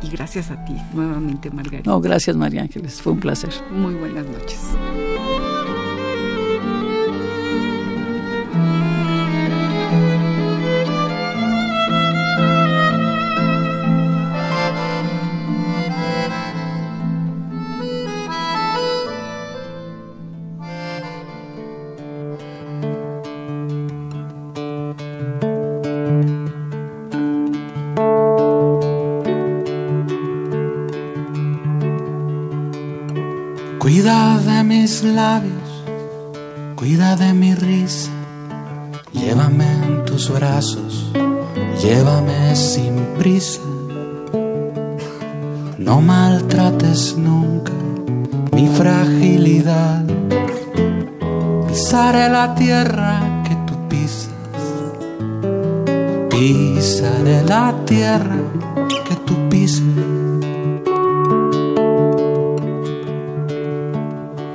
Y gracias a ti nuevamente, Margarita. No, gracias, María Ángeles. Fue un placer. Muy buenas noches. Cuida de mi risa. Llévame en tus brazos, llévame sin prisa. No maltrates nunca mi fragilidad. Pisaré la tierra que tú pisas. Pisaré la tierra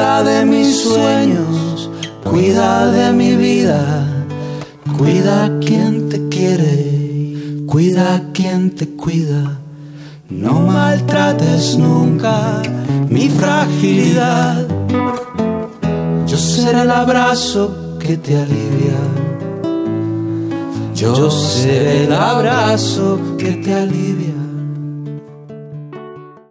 Cuida de mis sueños, cuida de mi vida, cuida a quien te quiere, cuida a quien te cuida. No maltrates nunca mi fragilidad. Yo seré el abrazo que te alivia. Yo seré el abrazo que te alivia.